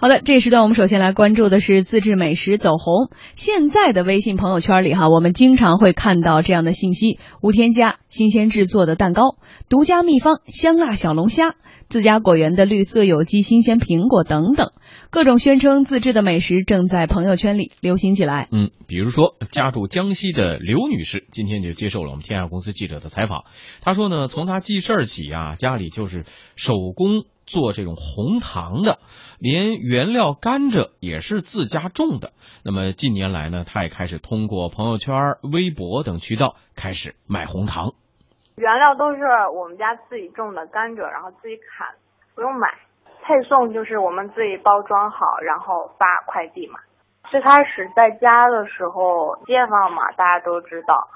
好的，这一时段我们首先来关注的是自制美食走红。现在的微信朋友圈里哈，我们经常会看到这样的信息：无添加、新鲜制作的蛋糕、独家秘方香辣小龙虾、自家果园的绿色有机新鲜苹果等等，各种宣称自制的美食正在朋友圈里流行起来。嗯，比如说家住江西的刘女士，今天就接受了我们天下公司记者的采访。她说呢，从她记事儿起啊，家里就是手工。做这种红糖的，连原料甘蔗也是自家种的。那么近年来呢，他也开始通过朋友圈、微博等渠道开始卖红糖。原料都是我们家自己种的甘蔗，然后自己砍，不用买。配送就是我们自己包装好，然后发快递嘛。最开始在家的时候，街坊嘛，大家都知道，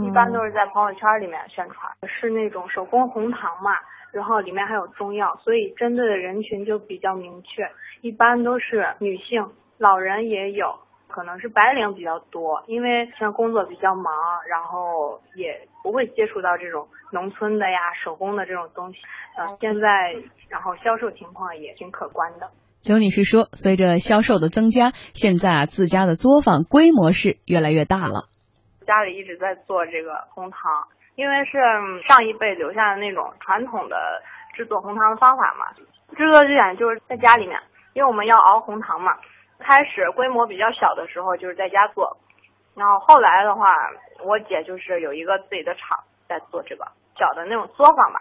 一般都是在朋友圈里面宣传，是那种手工红糖嘛。然后里面还有中药，所以针对的人群就比较明确，一般都是女性，老人也有，可能是白领比较多，因为像工作比较忙，然后也不会接触到这种农村的呀、手工的这种东西。呃，现在然后销售情况也挺可观的。刘女士说，随着销售的增加，现在啊自家的作坊规模是越来越大了。家里一直在做这个红糖。因为是上一辈留下的那种传统的制作红糖的方法嘛，制作之前就是在家里面，因为我们要熬红糖嘛。开始规模比较小的时候就是在家做，然后后来的话，我姐就是有一个自己的厂在做这个小的那种作坊吧。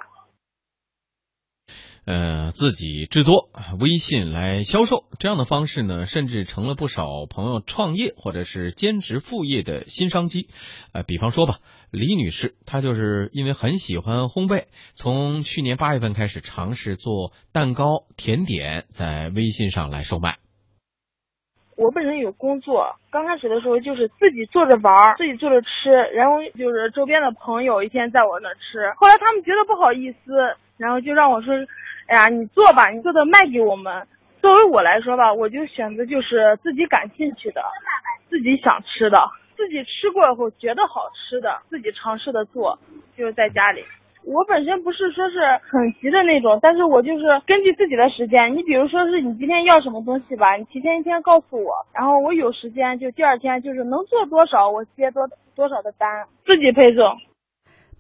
呃，自己制作，微信来销售，这样的方式呢，甚至成了不少朋友创业或者是兼职副业的新商机。呃，比方说吧，李女士，她就是因为很喜欢烘焙，从去年八月份开始尝试做蛋糕、甜点，在微信上来售卖。我本身有工作，刚开始的时候就是自己做着玩，自己做着吃，然后就是周边的朋友一天在我那吃，后来他们觉得不好意思，然后就让我说。哎呀，你做吧，你做的卖给我们。作为我来说吧，我就选择就是自己感兴趣的，自己想吃的，自己吃过以后觉得好吃的，自己尝试的做，就是在家里。我本身不是说是很急的那种，但是我就是根据自己的时间。你比如说是你今天要什么东西吧，你提前一天告诉我，然后我有时间就第二天就是能做多少我接多多少的单，自己配送。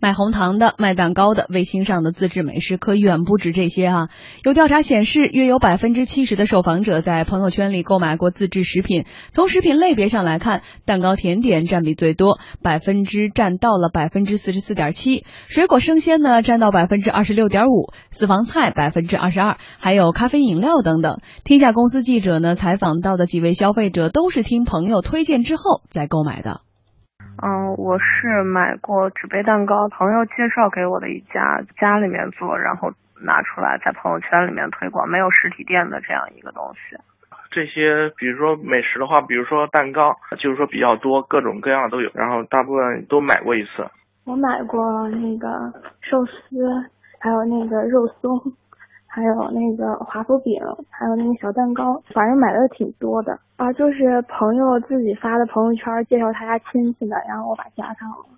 卖红糖的、卖蛋糕的、卫星上的自制美食可远不止这些啊！有调查显示，约有百分之七十的受访者在朋友圈里购买过自制食品。从食品类别上来看，蛋糕、甜点占比最多，百分之占到了百分之四十四点七；水果生鲜呢，占到百分之二十六点五；私房菜百分之二十二，还有咖啡饮料等等。天下公司记者呢采访到的几位消费者，都是听朋友推荐之后再购买的。嗯，我是买过纸杯蛋糕，朋友介绍给我的一家，家里面做，然后拿出来在朋友圈里面推广，没有实体店的这样一个东西。这些比如说美食的话，比如说蛋糕，就是说比较多，各种各样的都有，然后大部分都买过一次。我买过那个寿司，还有那个肉松。还有那个华夫饼，还有那个小蛋糕，反正买的挺多的啊。就是朋友自己发的朋友圈，介绍他家亲戚的，然后我把加上了。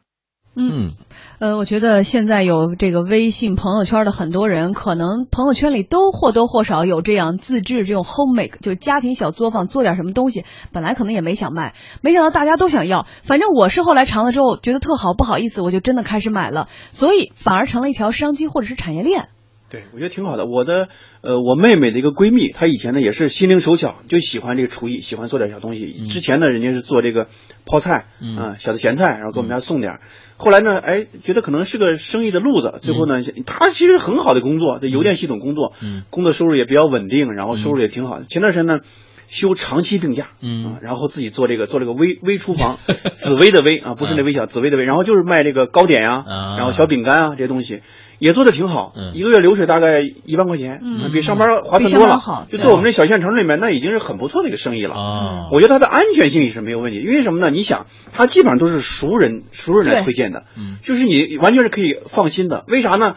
嗯，呃，我觉得现在有这个微信朋友圈的很多人，可能朋友圈里都或多或少有这样自制这种 homemade，就家庭小作坊，做点什么东西，本来可能也没想卖，没想到大家都想要。反正我是后来尝了之后觉得特好，不好意思，我就真的开始买了，所以反而成了一条商机或者是产业链。对，我觉得挺好的。我的呃，我妹妹的一个闺蜜，她以前呢也是心灵手巧，就喜欢这个厨艺，喜欢做点小东西。之前呢，人家是做这个泡菜，啊，小的咸菜，然后给我们家送点。后来呢，哎，觉得可能是个生意的路子。最后呢，她其实很好的工作，在邮电系统工作，工作收入也比较稳定，然后收入也挺好的。前段时间呢，休长期病假，嗯，然后自己做这个做这个微微厨房，紫薇的薇啊，不是那微小，紫薇的薇，然后就是卖这个糕点呀，然后小饼干啊这些东西。也做的挺好，一个月流水大概一万块钱，比上班划算多了。就做我们这小县城里面，那已经是很不错的一个生意了。我觉得它的安全性也是没有问题，因为什么呢？你想，它基本上都是熟人熟人来推荐的，就是你完全是可以放心的。为啥呢？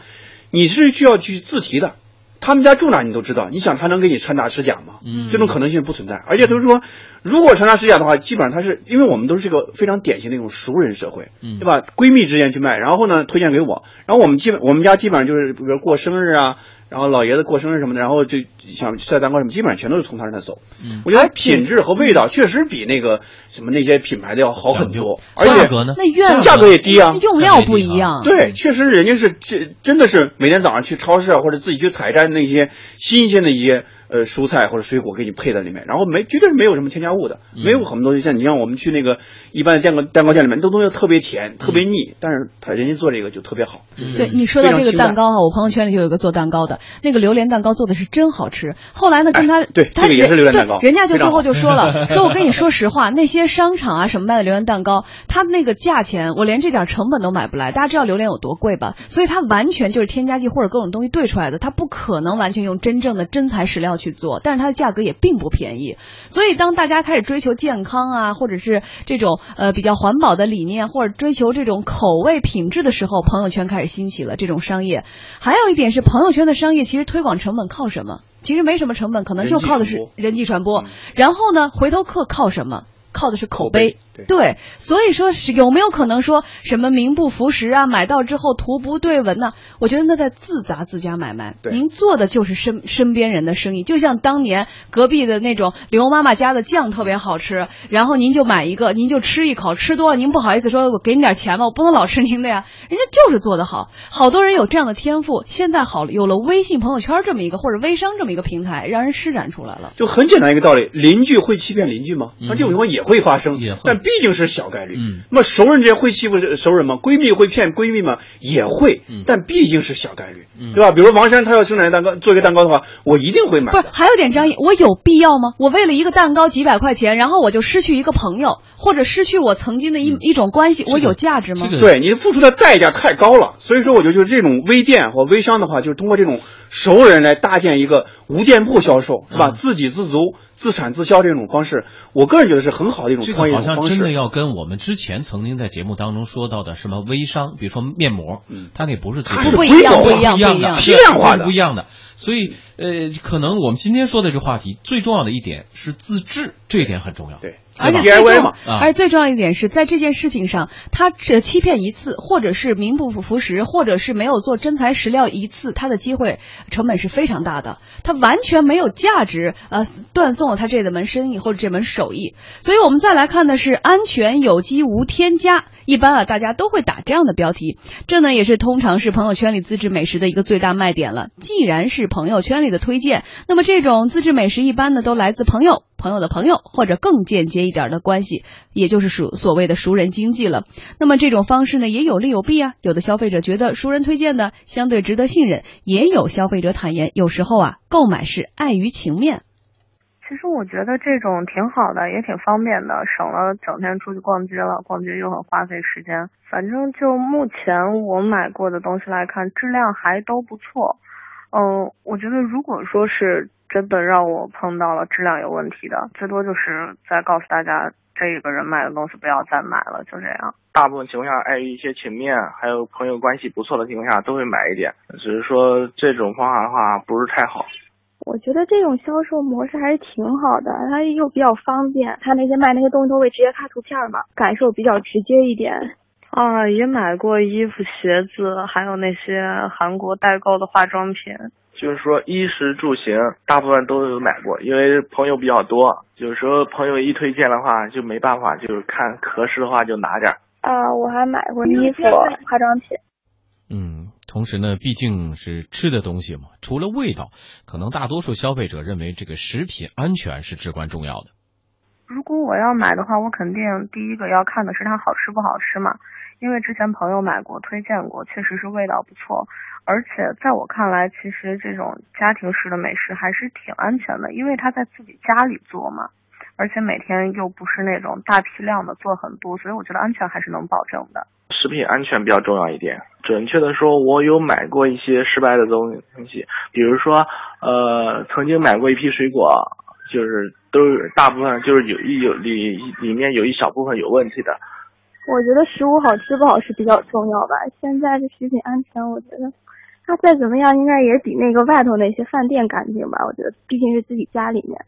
你是需要去自提的。他们家住哪你都知道，你想他能给你传达实假吗？嗯，这种可能性不存在。而且就是说，如果传达实假的话，基本上他是因为我们都是一个非常典型的一种熟人社会，对吧？闺蜜之间去卖，然后呢推荐给我，然后我们基本我们家基本上就是比如过生日啊，然后老爷子过生日什么的，然后就想晒蛋糕什么，基本上全都是从他那走。嗯，我觉得品质和味道确实比那个什么那些品牌的要好很多，而且价格呢？那院价格也低啊，用料不一样。对，确实人家是这真的是每天早上去超市啊，或者自己去采摘那些新鲜的一些呃蔬菜或者水果给你配在里面，然后没绝对是没有什么添加物的，没有很多东西。像你像我们去那个一般的蛋糕蛋糕店里面，都东西特别甜、特别腻，但是他人家做这个就特别好。对你说到这个蛋糕哈，我朋友圈里就有一个做蛋糕的，那个榴莲蛋糕做的是真好吃。后来呢，跟他对他这个也是榴莲蛋糕，人家就最后就说了，说我跟你说实话，那些商场啊什么卖的榴莲蛋糕，它那个价钱我连这点成本都买不来。大家知道榴莲有多贵吧？所以它完全就是添加剂或者各种东西兑出来的，它不可能完全用真正的真材实料去做，但是它的价格也并不便宜。所以当大家开始追求健康啊，或者是这种呃比较环保的理念，或者追求这种口味品质的时候，朋友圈开始兴起了这种商业。还有一点是，朋友圈的商业其实推广成本靠什么？其实没什么成本，可能就靠的是人际传播。然后呢，回头客靠什么？靠的是口碑，对，所以说是有没有可能说什么名不符实啊？买到之后图不对文呢？我觉得那在自砸自家买卖。您做的就是身身边人的生意，就像当年隔壁的那种刘妈妈家的酱特别好吃，然后您就买一个，您就吃一口，吃多了您不好意思说我给你点钱吧，我不能老吃您的呀。人家就是做得好，好多人有这样的天赋。现在好了，有了微信朋友圈这么一个或者微商这么一个平台，让人施展出来了。就很简单一个道理，邻居会欺骗邻居吗？那这种情况也。也会发生，但毕竟是小概率。嗯，那么熟人之间会欺负熟人吗？闺蜜会骗闺蜜吗？也会，但毕竟是小概率，对吧？比如王珊她要生产蛋糕，做一个蛋糕的话，我一定会买。不是，还有点张毅，我有必要吗？我为了一个蛋糕几百块钱，然后我就失去一个朋友，或者失去我曾经的一一种关系，我有价值吗？对你付出的代价太高了，所以说我觉得就是这种微店或微商的话，就是通过这种熟人来搭建一个无店铺销售，是吧？自给自足。自产自销这种方式，我个人觉得是很好的一种创业方式。好像真的要跟我们之前曾经在节目当中说到的什么微商，比如说面膜，它那不是它是不一样，不一样，不一样，批量化的，不一样的。所以，呃，可能我们今天说的这个话题最重要的一点是自制，这一点很重要。对，而且最重要，而且最重要一点是在这件事情上，他只欺骗一次，或者是名不符实，或者是没有做真材实料一次，他的机会成本是非常大的，他完全没有价值，呃，断送了他这门生意或者这门手艺。所以我们再来看的是安全、有机、无添加。一般啊，大家都会打这样的标题，这呢也是通常是朋友圈里自制美食的一个最大卖点了。既然是朋友圈里的推荐，那么这种自制美食一般呢都来自朋友、朋友的朋友或者更间接一点的关系，也就是属所谓的熟人经济了。那么这种方式呢也有利有弊啊。有的消费者觉得熟人推荐的相对值得信任，也有消费者坦言，有时候啊购买是碍于情面。其实我觉得这种挺好的，也挺方便的，省了整天出去逛街了，逛街又很花费时间。反正就目前我买过的东西来看，质量还都不错。嗯，我觉得如果说是真的让我碰到了质量有问题的，最多就是再告诉大家，这个人卖的东西不要再买了，就这样。大部分情况下，碍于一些情面，还有朋友关系不错的情况下，都会买一点。只是说这种方法的话，不是太好。我觉得这种销售模式还是挺好的，它又比较方便，他那些卖那些东西都会直接发图片嘛，感受比较直接一点。啊，也买过衣服、鞋子，还有那些韩国代购的化妆品。就是说衣食住行，大部分都有买过，因为朋友比较多，有时候朋友一推荐的话，就没办法，就是看合适的话就拿点。啊，我还买过衣服、化妆品。嗯。同时呢，毕竟是吃的东西嘛，除了味道，可能大多数消费者认为这个食品安全是至关重要的。如果我要买的话，我肯定第一个要看的是它好吃不好吃嘛，因为之前朋友买过，推荐过，确实是味道不错。而且在我看来，其实这种家庭式的美食还是挺安全的，因为他在自己家里做嘛，而且每天又不是那种大批量的做很多，所以我觉得安全还是能保证的。食品安全比较重要一点。准确的说，我有买过一些失败的东东西，比如说，呃，曾经买过一批水果，就是都大部分就是有一有里里面有一小部分有问题的。我觉得食物好吃不好吃比较重要吧。现在的食品安全，我觉得它再怎么样，应该也比那个外头那些饭店干净吧。我觉得毕竟是自己家里面。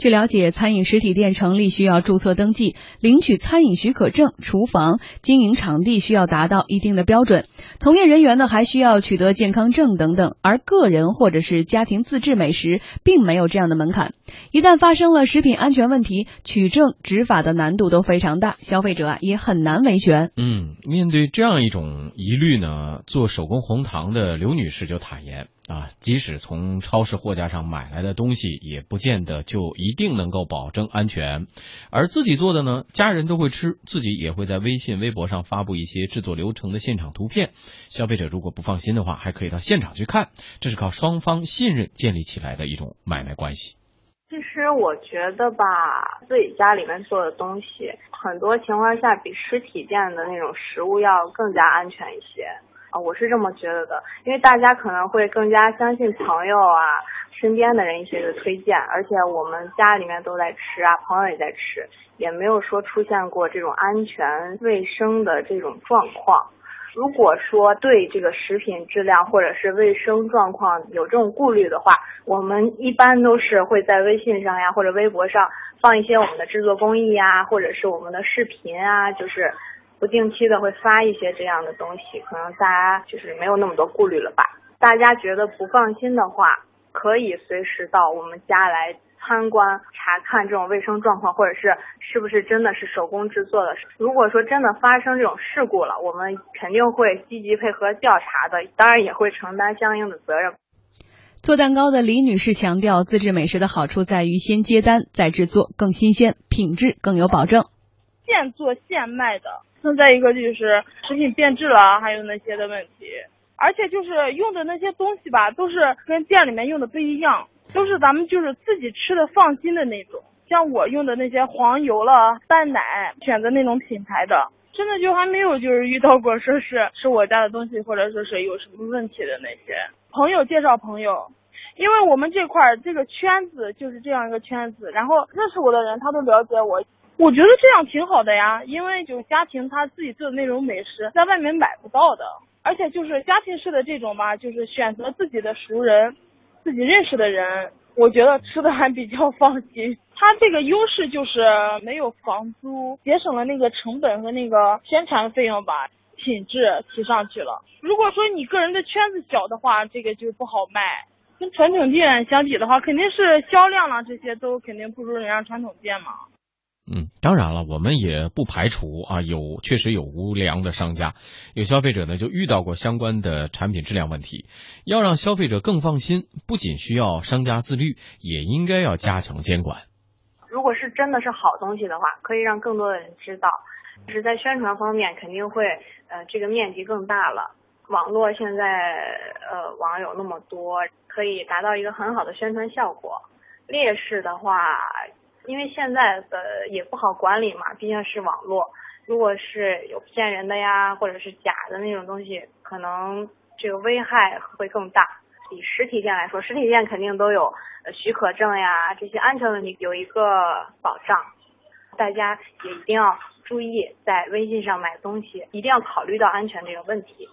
据了解，餐饮实体店成立需要注册登记、领取餐饮许可证，厨房经营场地需要达到一定的标准，从业人员呢还需要取得健康证等等。而个人或者是家庭自制美食，并没有这样的门槛。一旦发生了食品安全问题，取证执法的难度都非常大，消费者啊也很难维权。嗯，面对这样一种疑虑呢，做手工红糖的刘女士就坦言。啊，即使从超市货架上买来的东西，也不见得就一定能够保证安全。而自己做的呢，家人都会吃，自己也会在微信、微博上发布一些制作流程的现场图片。消费者如果不放心的话，还可以到现场去看。这是靠双方信任建立起来的一种买卖关系。其实我觉得吧，自己家里面做的东西，很多情况下比实体店的那种食物要更加安全一些。啊，我是这么觉得的，因为大家可能会更加相信朋友啊、身边的人一些的推荐，而且我们家里面都在吃啊，朋友也在吃，也没有说出现过这种安全卫生的这种状况。如果说对这个食品质量或者是卫生状况有这种顾虑的话，我们一般都是会在微信上呀或者微博上放一些我们的制作工艺呀，或者是我们的视频啊，就是。不定期的会发一些这样的东西，可能大家就是没有那么多顾虑了吧。大家觉得不放心的话，可以随时到我们家来参观查看这种卫生状况，或者是是不是真的是手工制作的。如果说真的发生这种事故了，我们肯定会积极配合调查的，当然也会承担相应的责任。做蛋糕的李女士强调，自制美食的好处在于先接单再制作，更新鲜，品质更有保证。现做现卖的。那再一个就是食品变质了，还有那些的问题，而且就是用的那些东西吧，都是跟店里面用的不一样，都是咱们就是自己吃的放心的那种。像我用的那些黄油了、淡奶，选择那种品牌的，真的就还没有就是遇到过说是是我家的东西或者说是有什么问题的那些。朋友介绍朋友，因为我们这块儿这个圈子就是这样一个圈子，然后认识我的人他都了解我。我觉得这样挺好的呀，因为就家庭他自己做的那种美食，在外面买不到的，而且就是家庭式的这种吧，就是选择自己的熟人，自己认识的人，我觉得吃的还比较放心。它这个优势就是没有房租，节省了那个成本和那个宣传费用吧，品质提上去了。如果说你个人的圈子小的话，这个就不好卖。跟传统店相比的话，肯定是销量啦这些都肯定不如人家传统店嘛。嗯，当然了，我们也不排除啊，有确实有无良的商家，有消费者呢就遇到过相关的产品质量问题。要让消费者更放心，不仅需要商家自律，也应该要加强监管。如果是真的是好东西的话，可以让更多的人知道，就是在宣传方面肯定会呃这个面积更大了。网络现在呃网友那么多，可以达到一个很好的宣传效果。劣势的话。因为现在的也不好管理嘛，毕竟是网络。如果是有骗人的呀，或者是假的那种东西，可能这个危害会更大。比实体店来说，实体店肯定都有许可证呀，这些安全问题有一个保障。大家也一定要注意，在微信上买东西，一定要考虑到安全这个问题。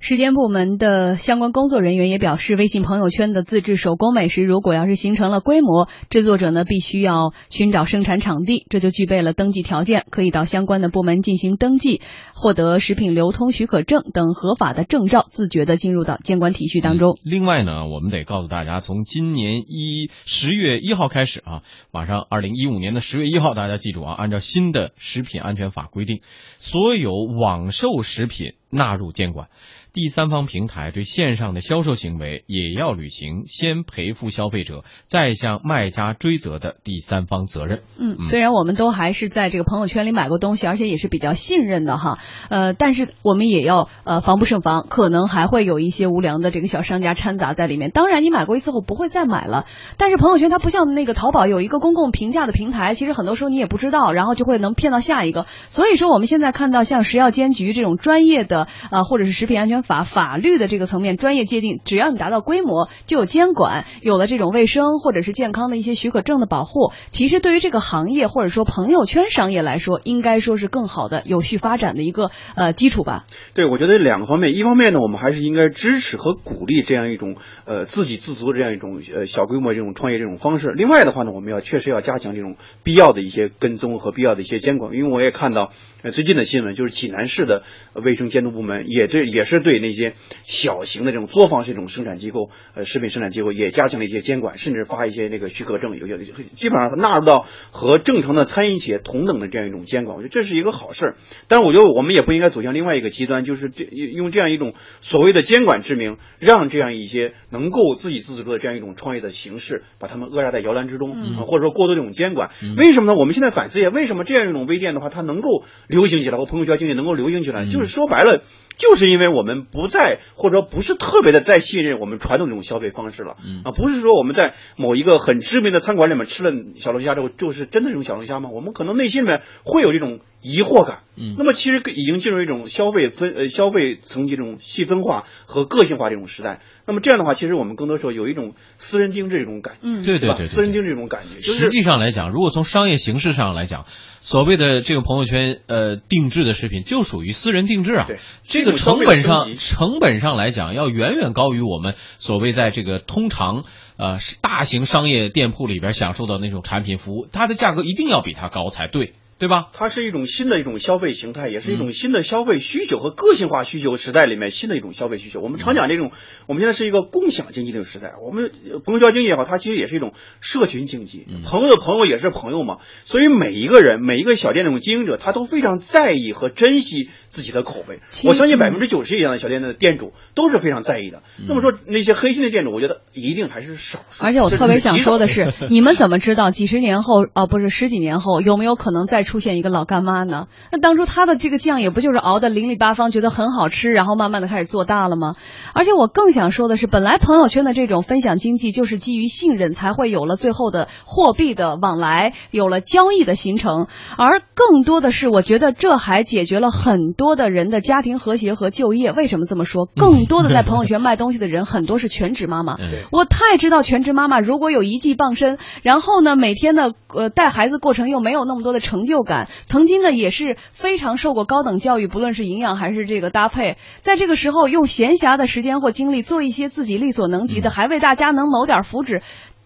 时间部门的相关工作人员也表示，微信朋友圈的自制手工美食，如果要是形成了规模，制作者呢必须要寻找生产场地，这就具备了登记条件，可以到相关的部门进行登记，获得食品流通许可证等合法的证照，自觉的进入到监管体系当中。另外呢，我们得告诉大家，从今年一十月一号开始啊，马上二零一五年的十月一号，大家记住啊，按照新的食品安全法规定，所有网售食品纳入监管。第三方平台对线上的销售行为也要履行先赔付消费者再向卖家追责的第三方责任。嗯，虽然我们都还是在这个朋友圈里买过东西，而且也是比较信任的哈，呃，但是我们也要呃防不胜防，可能还会有一些无良的这个小商家掺杂在里面。当然，你买过一次后不会再买了，但是朋友圈它不像那个淘宝有一个公共评价的平台，其实很多时候你也不知道，然后就会能骗到下一个。所以说，我们现在看到像食药监局这种专业的啊，或者是食品安全。法法律的这个层面专业界定，只要你达到规模，就有监管，有了这种卫生或者是健康的一些许可证的保护，其实对于这个行业或者说朋友圈商业来说，应该说是更好的有序发展的一个呃基础吧。对，我觉得两个方面，一方面呢，我们还是应该支持和鼓励这样一种呃自给自足的这样一种呃小规模这种创业这种方式。另外的话呢，我们要确实要加强这种必要的一些跟踪和必要的一些监管，因为我也看到呃最近的新闻，就是济南市的卫生监督部门也对也是对那些小型的这种作坊式这种生产机构呃食品生产机构也加强了一些监管，甚至发一些那个许可证，有些基本上纳入到和正常的餐饮企业同等的这样一种监管，我觉得这是一个好事儿。但是我觉得我们也不应该走向另外一个极端，就是这用这样一种所谓的监管之名，让这样一些能够自给自足的这样一种创业的形式，把他们扼杀在摇篮之中，或者说过多这种监管。为什么呢？我们现在反思一下，为什么这样一种微店的话，它能够流行起来，或朋友圈经济能够流行起来，就是说白了。就是因为我们不再或者不是特别的再信任我们传统这种消费方式了，啊，不是说我们在某一个很知名的餐馆里面吃了小龙虾之后，就是真的这种小龙虾吗？我们可能内心里面会有这种疑惑感。嗯那么其实已经进入一种消费分呃消费层级这种细分化和个性化这种时代。那么这样的话，其实我们更多时候有一种私人定制这种感觉，嗯吧对对对对私人定制这种感觉，就是实际上来讲，如果从商业形式上来讲，所谓的这个朋友圈呃定制的食品，就属于私人定制啊。对这个成本上成本上来讲，要远远高于我们所谓在这个通常呃大型商业店铺里边享受到那种产品服务，它的价格一定要比它高才对，对吧？它是一种新的一种消费形态，也是一嗯种新的消费需求和个性化需求时代里面新的一种消费需求。我们常讲这种，我们现在是一个共享经济的时代。我们呃朋友圈经济也好，它其实也是一种社群经济嗯，朋友的朋友也是朋友嘛。所以每一个人，每一个小店那种经营者，他都非常在意和珍惜自己的口碑。我相信百分之九十以上的小店的店主都是非常在意的。嗯那么说那些黑心的店主，我觉得一定还是少数。而且我特别想说的是，你们怎么知道几十年后，啊，不是十几年后，有没有可能再出现一个老干妈呢？那当初他的这个酱也不就是熬的零里八方，觉得很好吃，然后慢慢的开始做大了吗？而且我更想说的是，本来朋友圈的这种分享经济就是基于信任，才会有了最后的货币的往来，有了交易的形成。而更多的是，我觉得这还解决了很多的人的家庭和谐和就业。为什么这么说？更多的在朋友圈卖东西的人，很多是全职妈妈。嗯我太知道全职妈妈如果有一技傍身，然后呢，每天的呃带孩子过程又没有那么多的成就感，曾经呢也是非常受过高等教育，不论是营养还是这个搭配，在这个时候用闲暇的时间或精力做一些自己力所能及的，还为大家能谋点福祉。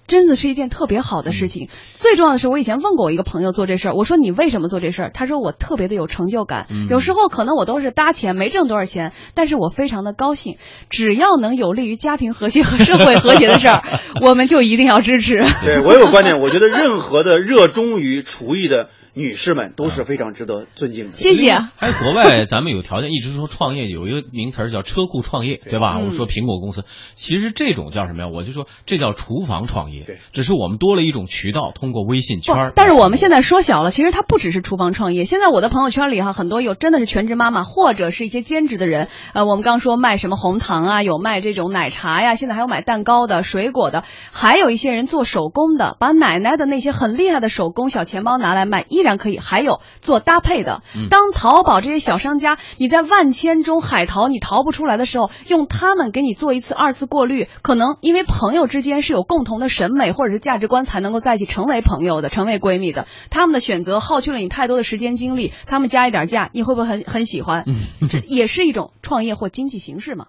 真的是一件特别好的事情。最重要的是，我以前问过我一个朋友做这事儿，我说你为什么做这事儿？他说我特别的有成就感。嗯有时候可能我都是搭钱，没挣多少钱，但是我非常的高兴。只要能有利于家庭和谐和社会和谐的事儿，我们就一定要支持。对我有个观点，我觉得任何的热衷于厨艺的女士们都是非常值得尊敬的。谢谢。还有国外，咱们有条件一直说创业，有一个名词叫车库创业，对吧？我们说苹果公司，其实这种叫什么呀？我就说这叫厨房创业，对，只是我们多了一种渠道，通过微信圈。，但是我们现在说小了，其实它不只是厨房创业。现在我的朋友圈里哈，很多有真的是全职妈妈，或者是一些兼职的人。呃，我们刚说卖什么红糖啊，有卖这种奶茶呀，现在还有买蛋糕的、水果的，还有一些人做手工的，把奶奶的那些很厉害的手工小钱包拿来卖，依然可以。还有做搭配的嗯，当淘宝这些小商家你在万千中海淘你淘不出来的时候，用他们给你做一次二次过滤，可能因为朋友之间是有共同的审美或者是价值观才能够在一起成为朋友的、成为闺蜜的。他们的选择耗去了你太多的时间精力，他们加一点价，你会不会很很喜欢？嗯这也是一种创业或经济形式嘛？